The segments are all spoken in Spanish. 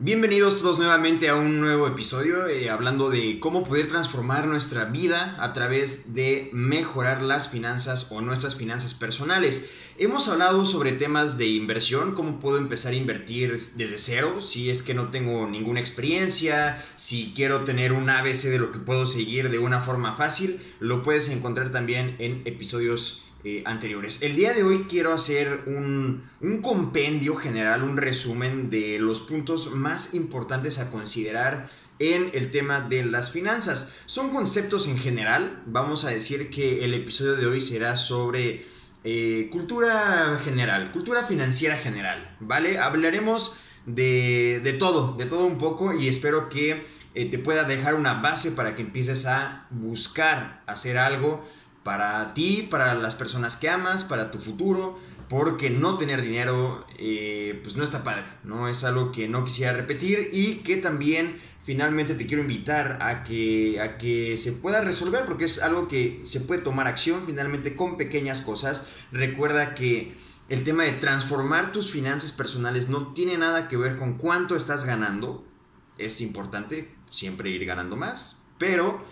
Bienvenidos todos nuevamente a un nuevo episodio eh, hablando de cómo poder transformar nuestra vida a través de mejorar las finanzas o nuestras finanzas personales. Hemos hablado sobre temas de inversión, cómo puedo empezar a invertir desde cero, si es que no tengo ninguna experiencia, si quiero tener un ABC de lo que puedo seguir de una forma fácil, lo puedes encontrar también en episodios eh, anteriores. El día de hoy quiero hacer un, compendio general, un resumen de los puntos más importantes a considerar en el tema de las finanzas. Son conceptos en general, vamos a decir que el episodio de hoy será sobre eh, cultura general, cultura financiera general, ¿vale? Hablaremos de, de todo, de todo un poco y espero que eh, te pueda dejar una base para que empieces a buscar hacer algo para ti, para las personas que amas, para tu futuro, porque no tener dinero eh, pues no está padre, ¿no? Es algo que no quisiera repetir y que también finalmente te quiero invitar a que, a que se pueda resolver porque es algo que se puede tomar acción finalmente con pequeñas cosas. Recuerda que el tema de transformar tus finanzas personales no tiene nada que ver con cuánto estás ganando. Es importante siempre ir ganando más, pero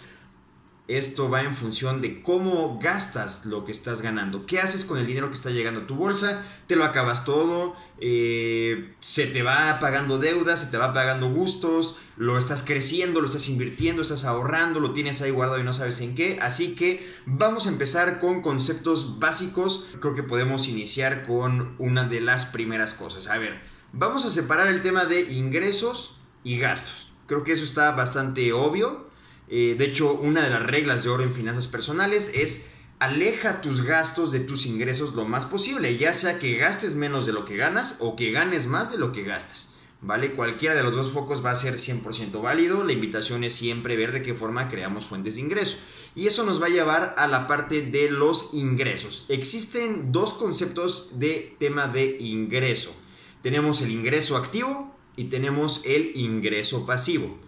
esto va en función de cómo gastas lo que estás ganando. ¿Qué haces con el dinero que está llegando a tu bolsa? ¿Te lo acabas todo? Eh, ¿Se te va pagando deudas? ¿Se te va pagando gustos? ¿Lo estás creciendo? ¿Lo estás invirtiendo? ¿Estás ahorrando? ¿Lo tienes ahí guardado y no sabes en qué? Así que vamos a empezar con conceptos básicos. Creo que podemos iniciar con una de las primeras cosas. A ver, vamos a separar el tema de ingresos y gastos. Creo que eso está bastante obvio eh, de hecho, una de las reglas de oro en finanzas personales es aleja tus gastos de tus ingresos lo más posible, ya sea que gastes menos de lo que ganas o que ganes más de lo que gastas. ¿Vale? Cualquiera de los dos focos va a ser 100% válido. La invitación es siempre ver de qué forma creamos fuentes de ingreso. Y eso nos va a llevar a la parte de los ingresos. Existen dos conceptos de tema de ingreso. Tenemos el ingreso activo y tenemos el ingreso pasivo.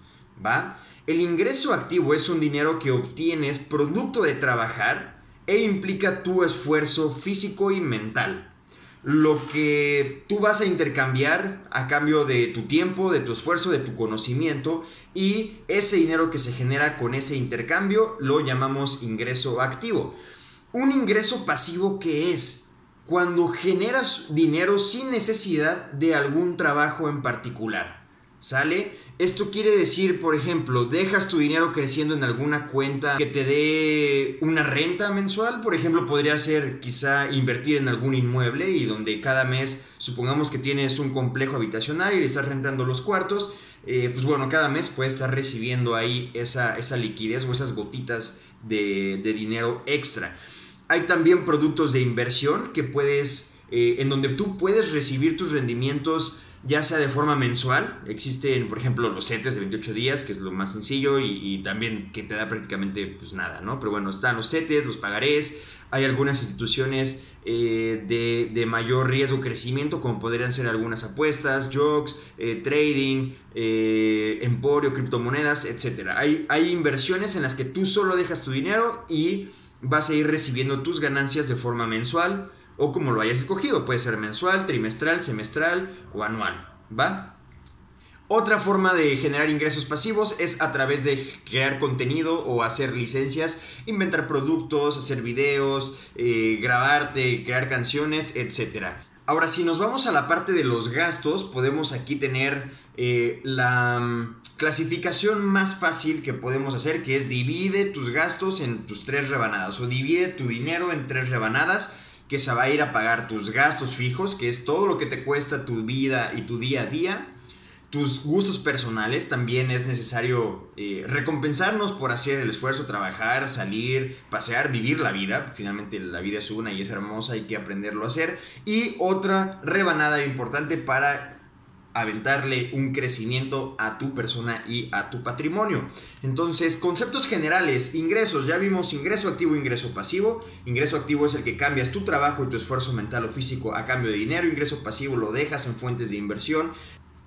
¿Va? El ingreso activo es un dinero que obtienes producto de trabajar e implica tu esfuerzo físico y mental. Lo que tú vas a intercambiar a cambio de tu tiempo, de tu esfuerzo, de tu conocimiento y ese dinero que se genera con ese intercambio lo llamamos ingreso activo. Un ingreso pasivo que es cuando generas dinero sin necesidad de algún trabajo en particular. ¿Sale? Esto quiere decir, por ejemplo, dejas tu dinero creciendo en alguna cuenta que te dé una renta mensual. Por ejemplo, podría ser quizá invertir en algún inmueble y donde cada mes, supongamos que tienes un complejo habitacional y le estás rentando los cuartos, eh, pues bueno, cada mes puedes estar recibiendo ahí esa, esa liquidez o esas gotitas de, dinero extra. Hay también productos de inversión que puedes, eh, en donde tú puedes recibir tus rendimientos ya sea de forma mensual, existen, por ejemplo, los CETES de 28 días, que es lo más sencillo y, también que te da prácticamente pues nada, ¿no? Pero bueno, están los CETES, los pagarés, hay algunas instituciones eh, de, mayor riesgo crecimiento, como podrían ser algunas apuestas, jokes, eh, trading, eh, emporio, criptomonedas, etc. Hay, hay inversiones en las que tú solo dejas tu dinero y vas a ir recibiendo tus ganancias de forma mensual o como lo hayas escogido. Puede ser mensual, trimestral, semestral o anual. ¿Va? Otra forma de generar ingresos pasivos es a través de crear contenido o hacer licencias, inventar productos, hacer videos, eh, grabarte, crear canciones, etc. Ahora, si nos vamos a la parte de los gastos, podemos aquí tener eh, la mm, clasificación más fácil que podemos hacer, que es divide tus gastos en tus tres rebanadas o divide tu dinero en tres rebanadas que se va a ir a pagar tus gastos fijos, que es todo lo que te cuesta tu vida y tu día a día. Tus gustos personales también es necesario eh, recompensarnos por hacer el esfuerzo, trabajar, salir, pasear, vivir la vida. Finalmente la vida es una y es hermosa, hay que aprenderlo a hacer. Y otra rebanada importante para aventarle un crecimiento a tu persona y a tu patrimonio. Entonces, conceptos generales, ingresos, ya vimos ingreso activo, ingreso pasivo. Ingreso activo es el que cambias tu trabajo y tu esfuerzo mental o físico a cambio de dinero. Ingreso pasivo lo dejas en fuentes de inversión.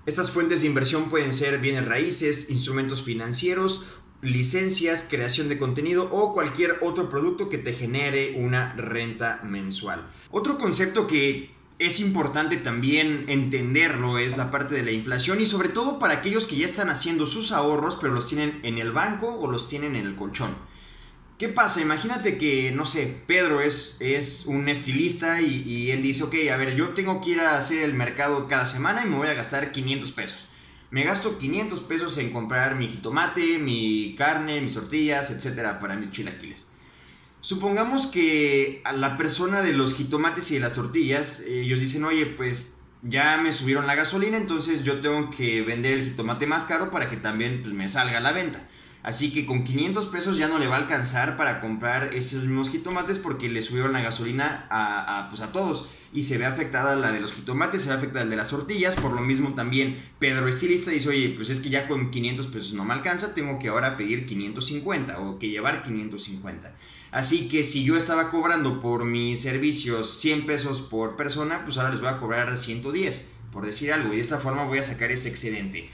Estas fuentes de inversión pueden ser bienes raíces, instrumentos financieros, licencias, creación de contenido o cualquier otro producto que te genere una renta mensual. Otro concepto que es importante también entenderlo, es la parte de la inflación y sobre todo para aquellos que ya están haciendo sus ahorros pero los tienen en el banco o los tienen en el colchón. ¿Qué pasa? Imagínate que, no sé, Pedro es, es un estilista y, él dice, ok, a ver, yo tengo que ir a hacer el mercado cada semana y me voy a gastar 500 pesos. Me gasto 500 pesos en comprar mi jitomate, mi carne, mis tortillas, etcétera, para mis chilaquiles. Supongamos que a la persona de los jitomates y de las tortillas, ellos dicen, oye, pues ya me subieron la gasolina, entonces yo tengo que vender el jitomate más caro para que también pues, me salga a la venta. Así que con 500 pesos ya no le va a alcanzar para comprar esos mismos jitomates porque le subieron la gasolina a, pues a todos. Y se ve afectada la de los jitomates, se ve afectada la de las tortillas. Por lo mismo también Pedro Estilista dice, oye, pues es que ya con 500 pesos no me alcanza, tengo que ahora pedir 550 o que llevar 550. Así que si yo estaba cobrando por mis servicios 100 pesos por persona, pues ahora les voy a cobrar 110, por decir algo. Y de esta forma voy a sacar ese excedente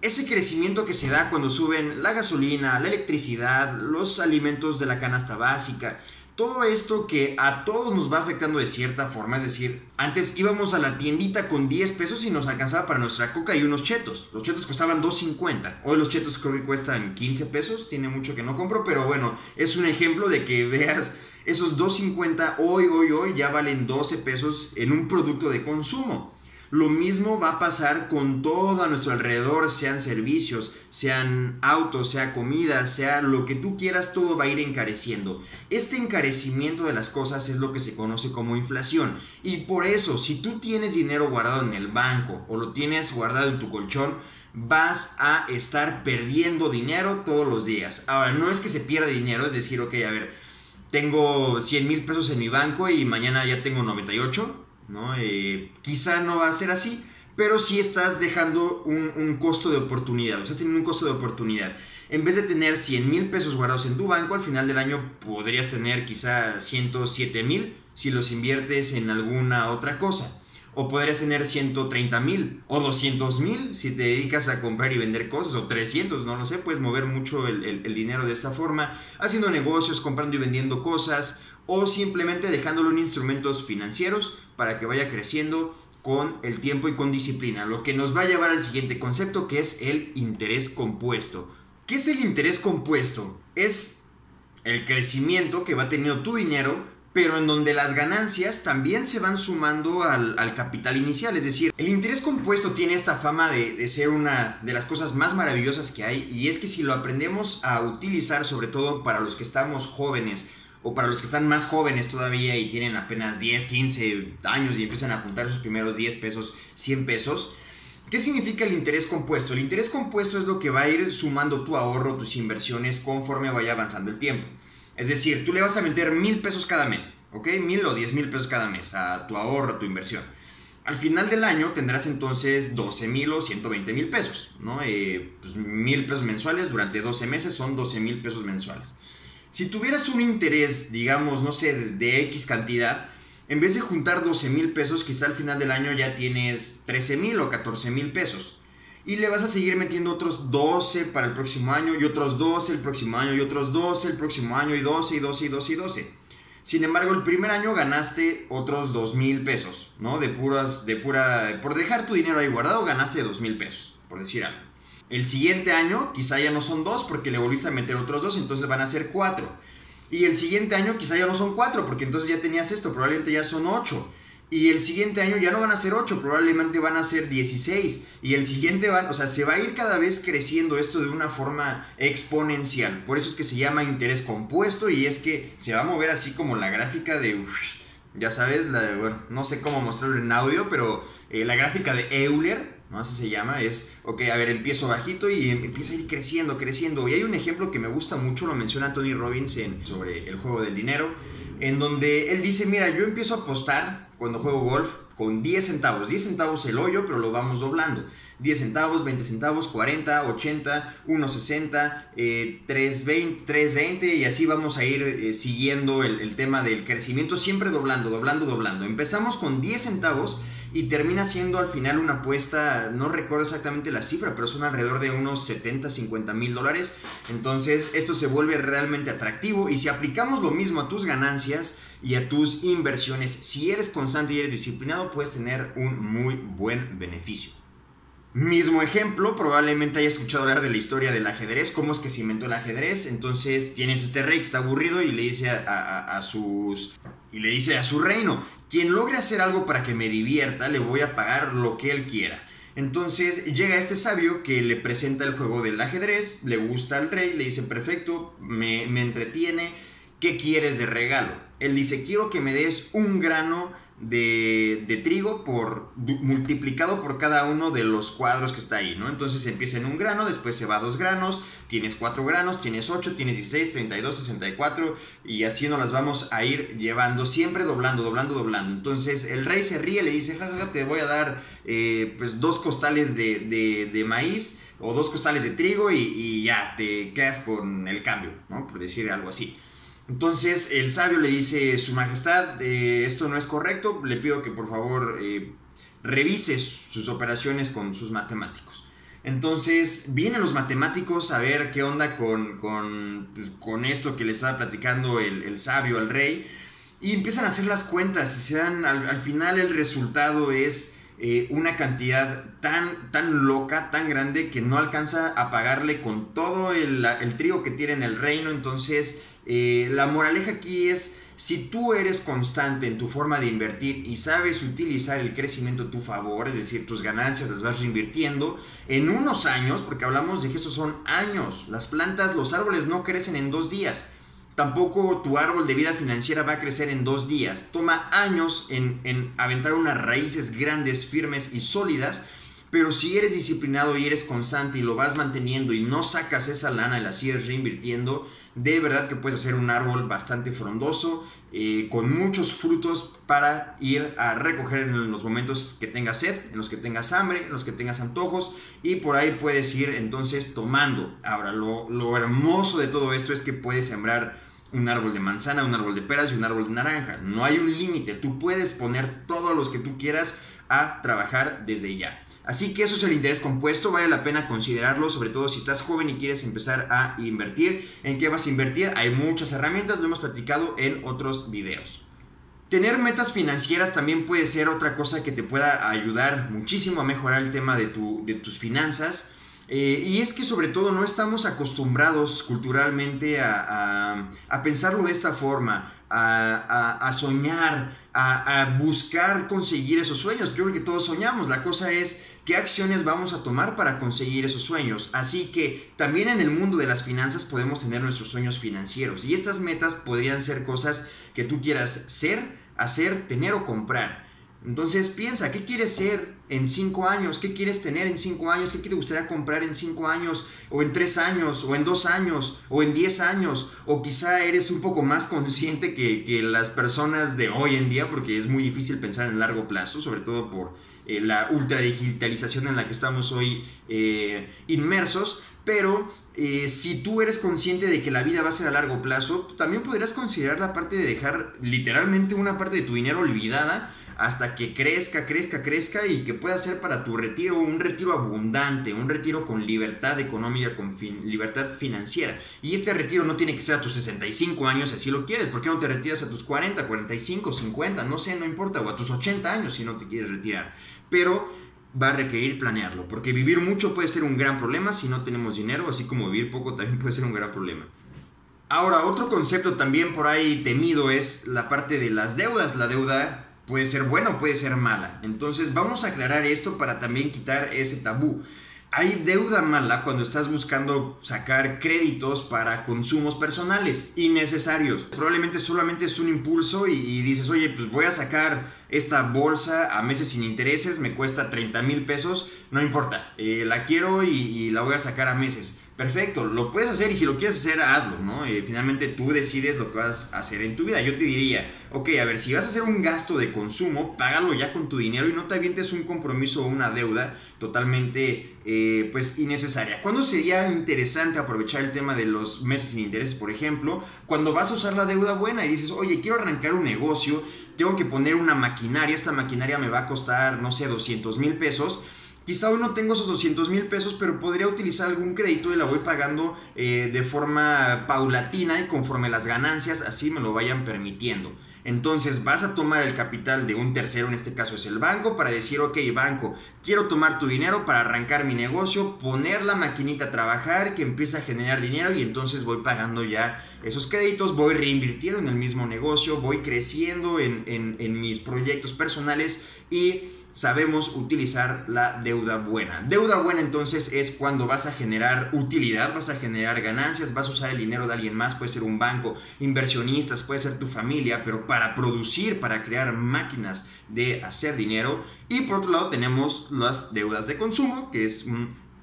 ese crecimiento que se da cuando suben la gasolina, la electricidad, los alimentos de la canasta básica, todo esto que a todos nos va afectando de cierta forma, es decir, antes íbamos a la tiendita con 10 pesos y nos alcanzaba para nuestra coca y unos chetos. Los chetos costaban 2.50. Hoy los chetos creo que cuestan 15 pesos, tiene mucho que no compro, pero bueno, es un ejemplo de que veas esos 2.50 hoy, hoy, hoy ya valen 12 pesos en un producto de consumo. Lo mismo va a pasar con todo a nuestro alrededor, sean servicios, sean autos, sea comida, sea lo que tú quieras, todo va a ir encareciendo. Este encarecimiento de las cosas es lo que se conoce como inflación. Y por eso, si tú tienes dinero guardado en el banco o lo tienes guardado en tu colchón, vas a estar perdiendo dinero todos los días. Ahora, no es que se pierda dinero, es decir, ok, a ver, tengo 100 mil pesos en mi banco y mañana ya tengo 98 ¿no? Eh, quizá no va a ser así, pero sí estás dejando un, costo de oportunidad, o estás teniendo un costo de oportunidad. En vez de tener 100 mil pesos guardados en tu banco, al final del año podrías tener quizá 107 mil si los inviertes en alguna otra cosa. O podrías tener 130 mil o 200 mil si te dedicas a comprar y vender cosas, o 300, no lo sé, puedes mover mucho el, el dinero de esta forma, haciendo negocios, comprando y vendiendo cosas, o simplemente dejándolo en instrumentos financieros para que vaya creciendo con el tiempo y con disciplina, lo que nos va a llevar al siguiente concepto que es el interés compuesto. ¿Qué es el interés compuesto? Es el crecimiento que va teniendo tu dinero, pero en donde las ganancias también se van sumando al, capital inicial. Es decir, el interés compuesto tiene esta fama de, de, ser una de las cosas más maravillosas que hay y es que si lo aprendemos a utilizar, sobre todo para los que estamos jóvenes, o para los que están más jóvenes todavía y tienen apenas 10, 15 años y empiezan a juntar sus primeros 10 pesos, 100 pesos. ¿Qué significa el interés compuesto? El interés compuesto es lo que va a ir sumando tu ahorro, tus inversiones conforme vaya avanzando el tiempo. Es decir, tú le vas a meter mil pesos cada mes, ¿ok? Mil o diez mil pesos cada mes a tu ahorro, a tu inversión. Al final del año tendrás entonces 12 mil o 120 mil pesos, ¿no? Eh, pues mil pesos mensuales durante 12 meses son 12 mil pesos mensuales. Si tuvieras un interés, digamos, no sé, de, X cantidad, en vez de juntar 12 mil pesos, quizá al final del año ya tienes 13 mil o 14 mil pesos. Y le vas a seguir metiendo otros 12 para el próximo año, y otros 12 el próximo año, y otros 12 el próximo año, y 12, y 12, y 12, y 12. Sin embargo, el primer año ganaste otros 2 mil pesos, ¿no? De puras, de pura, por dejar tu dinero ahí guardado, ganaste 2 mil pesos, por decir algo. El siguiente año quizá ya no son dos porque le volviste a meter otros dos, entonces van a ser cuatro. Y el siguiente año quizá ya no son cuatro porque entonces ya tenías esto, probablemente ya son ocho. Y el siguiente año ya no van a ser ocho, probablemente van a ser 16. Y el siguiente van, o sea, se va a ir cada vez creciendo esto de una forma exponencial. Por eso es que se llama interés compuesto y es que se va a mover así como la gráfica de, ya sabes, la, bueno, no sé cómo mostrarlo en audio, pero eh, la gráfica de Euler, ¿no? Así se llama, es, ok, a ver, empiezo bajito y empieza a ir creciendo, creciendo. Y hay un ejemplo que me gusta mucho, lo menciona Tony Robbins sobre el juego del dinero, en donde él dice, mira, yo empiezo a apostar cuando juego golf con 10 centavos, 10 centavos el hoyo, pero lo vamos doblando. 10 centavos, 20 centavos, 40, 80, 1,60, eh, 3,20, 3,20 y así vamos a ir eh, siguiendo el, el tema del crecimiento, siempre doblando, doblando, doblando. Empezamos con 10 centavos y termina siendo al final una apuesta, no recuerdo exactamente la cifra, pero son alrededor de unos 70, 50 mil dólares. Entonces esto se vuelve realmente atractivo y si aplicamos lo mismo a tus ganancias y a tus inversiones, si eres constante y eres disciplinado, puedes tener un muy buen beneficio. Mismo ejemplo, probablemente hayas escuchado hablar de la historia del ajedrez, cómo es que se inventó el ajedrez. Entonces tienes este rey que está aburrido y le dice a, sus y le dice a su reino, quien logre hacer algo para que me divierta, le voy a pagar lo que él quiera. Entonces llega este sabio que le presenta el juego del ajedrez, le gusta al rey, le dice, perfecto, me, me entretiene, ¿qué quieres de regalo? Él dice, quiero que me des un grano de, trigo por multiplicado por cada uno de los cuadros que está ahí, ¿no? Entonces empieza en un grano, después se va a dos granos, tienes cuatro granos, tienes ocho, tienes 16, 32, 64 y así nos las vamos a ir llevando, siempre doblando, doblando, doblando. Entonces el rey se ríe, le dice, jajaja, te voy a dar eh, pues dos costales de, maíz o dos costales de trigo y, y ya te quedas con el cambio, ¿no? Por decir algo así. Entonces el sabio le dice, Su Majestad, eh, esto no es correcto, le pido que por favor eh, revise sus operaciones con sus matemáticos. Entonces vienen los matemáticos a ver qué onda con, con, pues, esto que le estaba platicando el, sabio al rey y empiezan a hacer las cuentas y se dan, al, final el resultado es eh, una cantidad tan, tan loca, tan grande que no alcanza a pagarle con todo el, el trigo que tiene en el reino. Entonces eh, la moraleja aquí es, si tú eres constante en tu forma de invertir y sabes utilizar el crecimiento a tu favor, es decir, tus ganancias las vas reinvirtiendo, en unos años, porque hablamos de que esos son años, las plantas, los árboles no crecen en dos días. Tampoco tu árbol de vida financiera va a crecer en dos días. Toma años en, en aventar unas raíces grandes, firmes y sólidas pero si eres disciplinado y eres constante y lo vas manteniendo y no sacas esa lana y la sigues reinvirtiendo, de verdad que puedes hacer un árbol bastante frondoso, eh, con muchos frutos para ir a recoger en los momentos que tengas sed, en los que tengas hambre, en los que tengas antojos y por ahí puedes ir entonces tomando. Ahora, lo, lo hermoso de todo esto es que puedes sembrar un árbol de manzana, un árbol de peras y un árbol de naranja. No hay un límite, tú puedes poner todos los que tú quieras a trabajar desde ya. Así que eso es el interés compuesto, vale la pena considerarlo, sobre todo si estás joven y quieres empezar a invertir. ¿En qué vas a invertir? Hay muchas herramientas, lo hemos platicado en otros videos. Tener metas financieras también puede ser otra cosa que te pueda ayudar muchísimo a mejorar el tema de, de tus finanzas. Eh, y es que sobre todo no estamos acostumbrados culturalmente a, pensarlo de esta forma, a, soñar, a, buscar conseguir esos sueños. Yo creo que todos soñamos. La cosa es qué acciones vamos a tomar para conseguir esos sueños. Así que también en el mundo de las finanzas podemos tener nuestros sueños financieros. Y estas metas podrían ser cosas que tú quieras ser, hacer, tener o comprar. Entonces piensa, ¿qué quieres ser en cinco años? ¿Qué quieres tener en cinco años? ¿Qué te gustaría comprar en cinco años? ¿O en tres años? ¿O en dos años? ¿O en diez años? ¿O quizá eres un poco más consciente que, las personas de hoy en día? Porque es muy difícil pensar en largo plazo, sobre todo por eh, la ultradigitalización en la que estamos hoy eh, inmersos. Pero eh, si tú eres consciente de que la vida va a ser a largo plazo, también podrías considerar la parte de dejar literalmente una parte de tu dinero olvidada hasta que crezca, crezca, crezca y que pueda ser para tu retiro un retiro abundante, un retiro con libertad económica, con libertad financiera. Y este retiro no tiene que ser a tus 65 años si así lo quieres. ¿Por qué no te retiras a tus 40, 45, 50? No sé, no importa. O a tus 80 años si no te quieres retirar. Pero va a requerir planearlo, porque vivir mucho puede ser un gran problema si no tenemos dinero, así como vivir poco también puede ser un gran problema. Ahora, otro concepto también por ahí temido es la parte de las deudas. La deuda puede ser buena o puede ser mala. Entonces vamos a aclarar esto para también quitar ese tabú. Hay deuda mala cuando estás buscando sacar créditos para consumos personales innecesarios. Probablemente solamente es un impulso y, dices, oye, pues voy a sacar esta bolsa a meses sin intereses, me cuesta 30 mil pesos, no importa, eh, la quiero y la voy a sacar a meses perfecto, lo puedes hacer y si lo quieres hacer, hazlo, ¿no? Finalmente tú decides lo que vas a hacer en tu vida. Yo te diría, ok, a ver, si vas a hacer un gasto de consumo, págalo ya con tu dinero y no te avientes un compromiso o una deuda totalmente eh, pues innecesaria. ¿Cuándo sería interesante aprovechar el tema de los meses sin intereses, por ejemplo? Cuando vas a usar la deuda buena y dices, oye, quiero arrancar un negocio, tengo que poner una maquinaria, esta maquinaria me va a costar, no sé, 200 mil pesos Quizá hoy no tengo esos 200 mil pesos, pero podría utilizar algún crédito y la voy pagando eh, de forma paulatina y conforme las ganancias así me lo vayan permitiendo. Entonces vas a tomar el capital de un tercero, en este caso es el banco, para decir, ok, banco, quiero tomar tu dinero para arrancar mi negocio, poner la maquinita a trabajar, que empiece a generar dinero y entonces voy pagando ya esos créditos, voy reinvirtiendo en el mismo negocio, voy creciendo en, en mis proyectos personales y sabemos utilizar la deuda buena. Deuda buena entonces es cuando vas a generar utilidad, vas a generar ganancias, vas a usar el dinero de alguien más, puede ser un banco, inversionistas, puede ser tu familia, pero para producir, para crear máquinas de hacer dinero. Y por otro lado tenemos las deudas de consumo, que es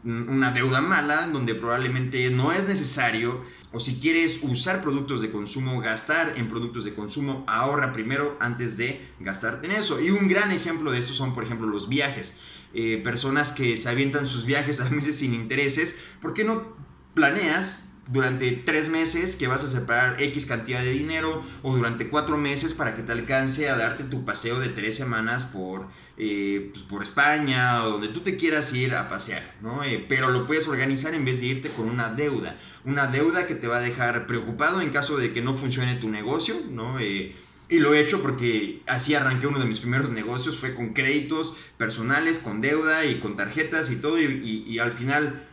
una deuda mala, donde probablemente no es necesario, o si quieres usar productos de consumo, gastar en productos de consumo, ahorra primero antes de gastarte en eso. Y un gran ejemplo de esto son, por ejemplo, los viajes. Eh, personas que se avientan sus viajes a meses sin intereses, ¿por qué no planeas durante tres meses que vas a separar X cantidad de dinero o durante cuatro meses para que te alcance a darte tu paseo de tres semanas por, eh, pues, por España o donde tú te quieras ir a pasear, ¿no? Eh, pero lo puedes organizar en vez de irte con una deuda, una deuda que te va a dejar preocupado en caso de que no funcione tu negocio, ¿no? Eh, y lo he hecho porque así arranqué uno de mis primeros negocios, fue con créditos personales, con deuda y con tarjetas y todo, y al final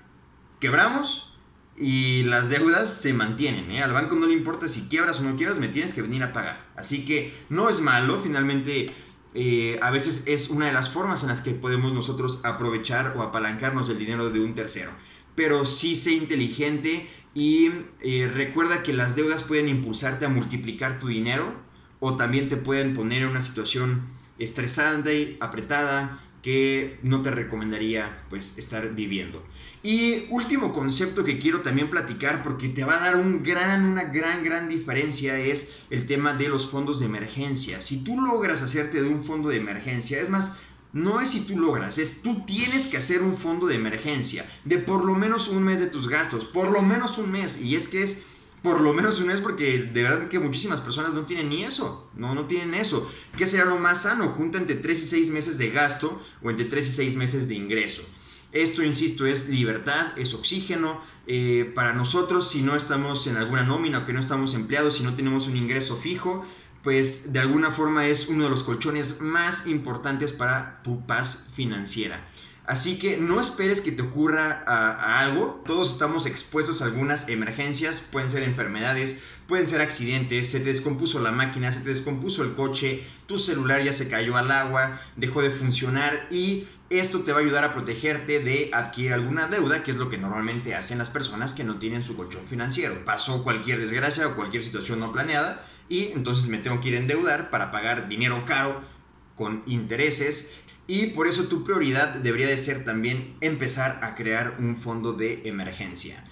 quebramos, y las deudas se mantienen. ¿eh? Al banco no le importa si quiebras o no quiebras, me tienes que venir a pagar. Así que no es malo, finalmente eh, a veces es una de las formas en las que podemos nosotros aprovechar o apalancarnos del dinero de un tercero. Pero sí sé inteligente y eh, recuerda que las deudas pueden impulsarte a multiplicar tu dinero o también te pueden poner en una situación estresante, apretada, que no te recomendaría pues estar viviendo. Y último concepto que quiero también platicar porque te va a dar un gran, una gran, gran diferencia es el tema de los fondos de emergencia. Si tú logras hacerte de un fondo de emergencia, es más, no es si tú logras, es tú tienes que hacer un fondo de emergencia de por lo menos un mes de tus gastos, por lo menos un mes. Y es que es por lo menos un mes, porque de verdad que muchísimas personas no tienen ni eso, no, no tienen eso. ¿Qué será lo más sano? Junta entre 3 y 6 meses de gasto o entre 3 y 6 meses de ingreso. Esto, insisto, es libertad, es oxígeno. Eh, para nosotros, si no estamos en alguna nómina o que no estamos empleados, si no tenemos un ingreso fijo, pues de alguna forma es uno de los colchones más importantes para tu paz financiera. Así que no esperes que te ocurra algo. Todos estamos expuestos a algunas emergencias. Pueden ser enfermedades, pueden ser accidentes. Se te descompuso la máquina, se te descompuso el coche, tu celular ya se cayó al agua, dejó de funcionar y esto te va a ayudar a protegerte de adquirir alguna deuda, que es lo que normalmente hacen las personas que no tienen su colchón financiero. Pasó cualquier desgracia o cualquier situación no planeada y entonces me tengo que ir a endeudar para pagar dinero caro con intereses y por eso tu prioridad debería de ser también empezar a crear un fondo de emergencia.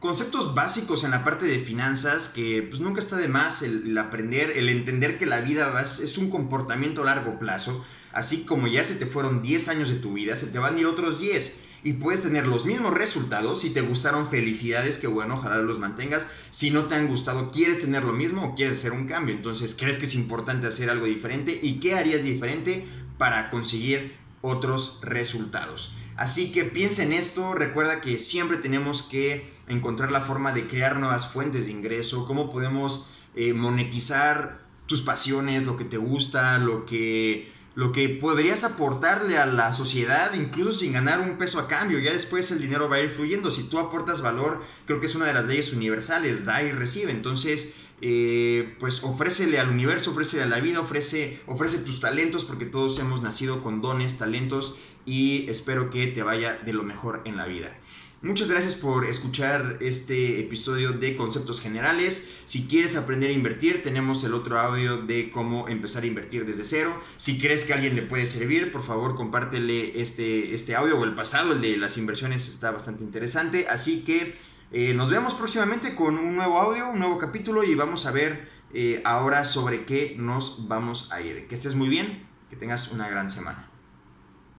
Conceptos básicos en la parte de finanzas que pues nunca está de más el, aprender, el entender que la vida es un comportamiento a largo plazo, así como ya se te fueron 10 años de tu vida, se te van a ir otros 10 y puedes tener los mismos resultados. Si te gustaron, felicidades, que bueno, ojalá los mantengas. Si no te han gustado, ¿quieres tener lo mismo o quieres hacer un cambio? Entonces, ¿crees que es importante hacer algo diferente? ¿Y qué harías diferente para conseguir otros resultados? Así que piensa en esto, recuerda que siempre tenemos que encontrar la forma de crear nuevas fuentes de ingreso, cómo podemos eh, monetizar tus pasiones, lo que te gusta, lo que lo que podrías aportarle a la sociedad, incluso sin ganar un peso a cambio. Ya después el dinero va a ir fluyendo. Si tú aportas valor, creo que es una de las leyes universales, da y recibe. Entonces, eh, pues ofrécele al universo, ofrécele a la vida, ofrece, ofrece tus talentos, porque todos hemos nacido con dones, talentos, y espero que te vaya de lo mejor en la vida. Muchas gracias por escuchar este episodio de Conceptos Generales. Si quieres aprender a invertir, tenemos el otro audio de cómo empezar a invertir desde cero. Si crees que a alguien le puede servir, por favor compártele este, este audio o el pasado, el de las inversiones está bastante interesante. Así que eh, nos vemos próximamente con un nuevo audio, un nuevo capítulo y vamos a ver eh, ahora sobre qué nos vamos a ir. Que estés muy bien, que tengas una gran semana.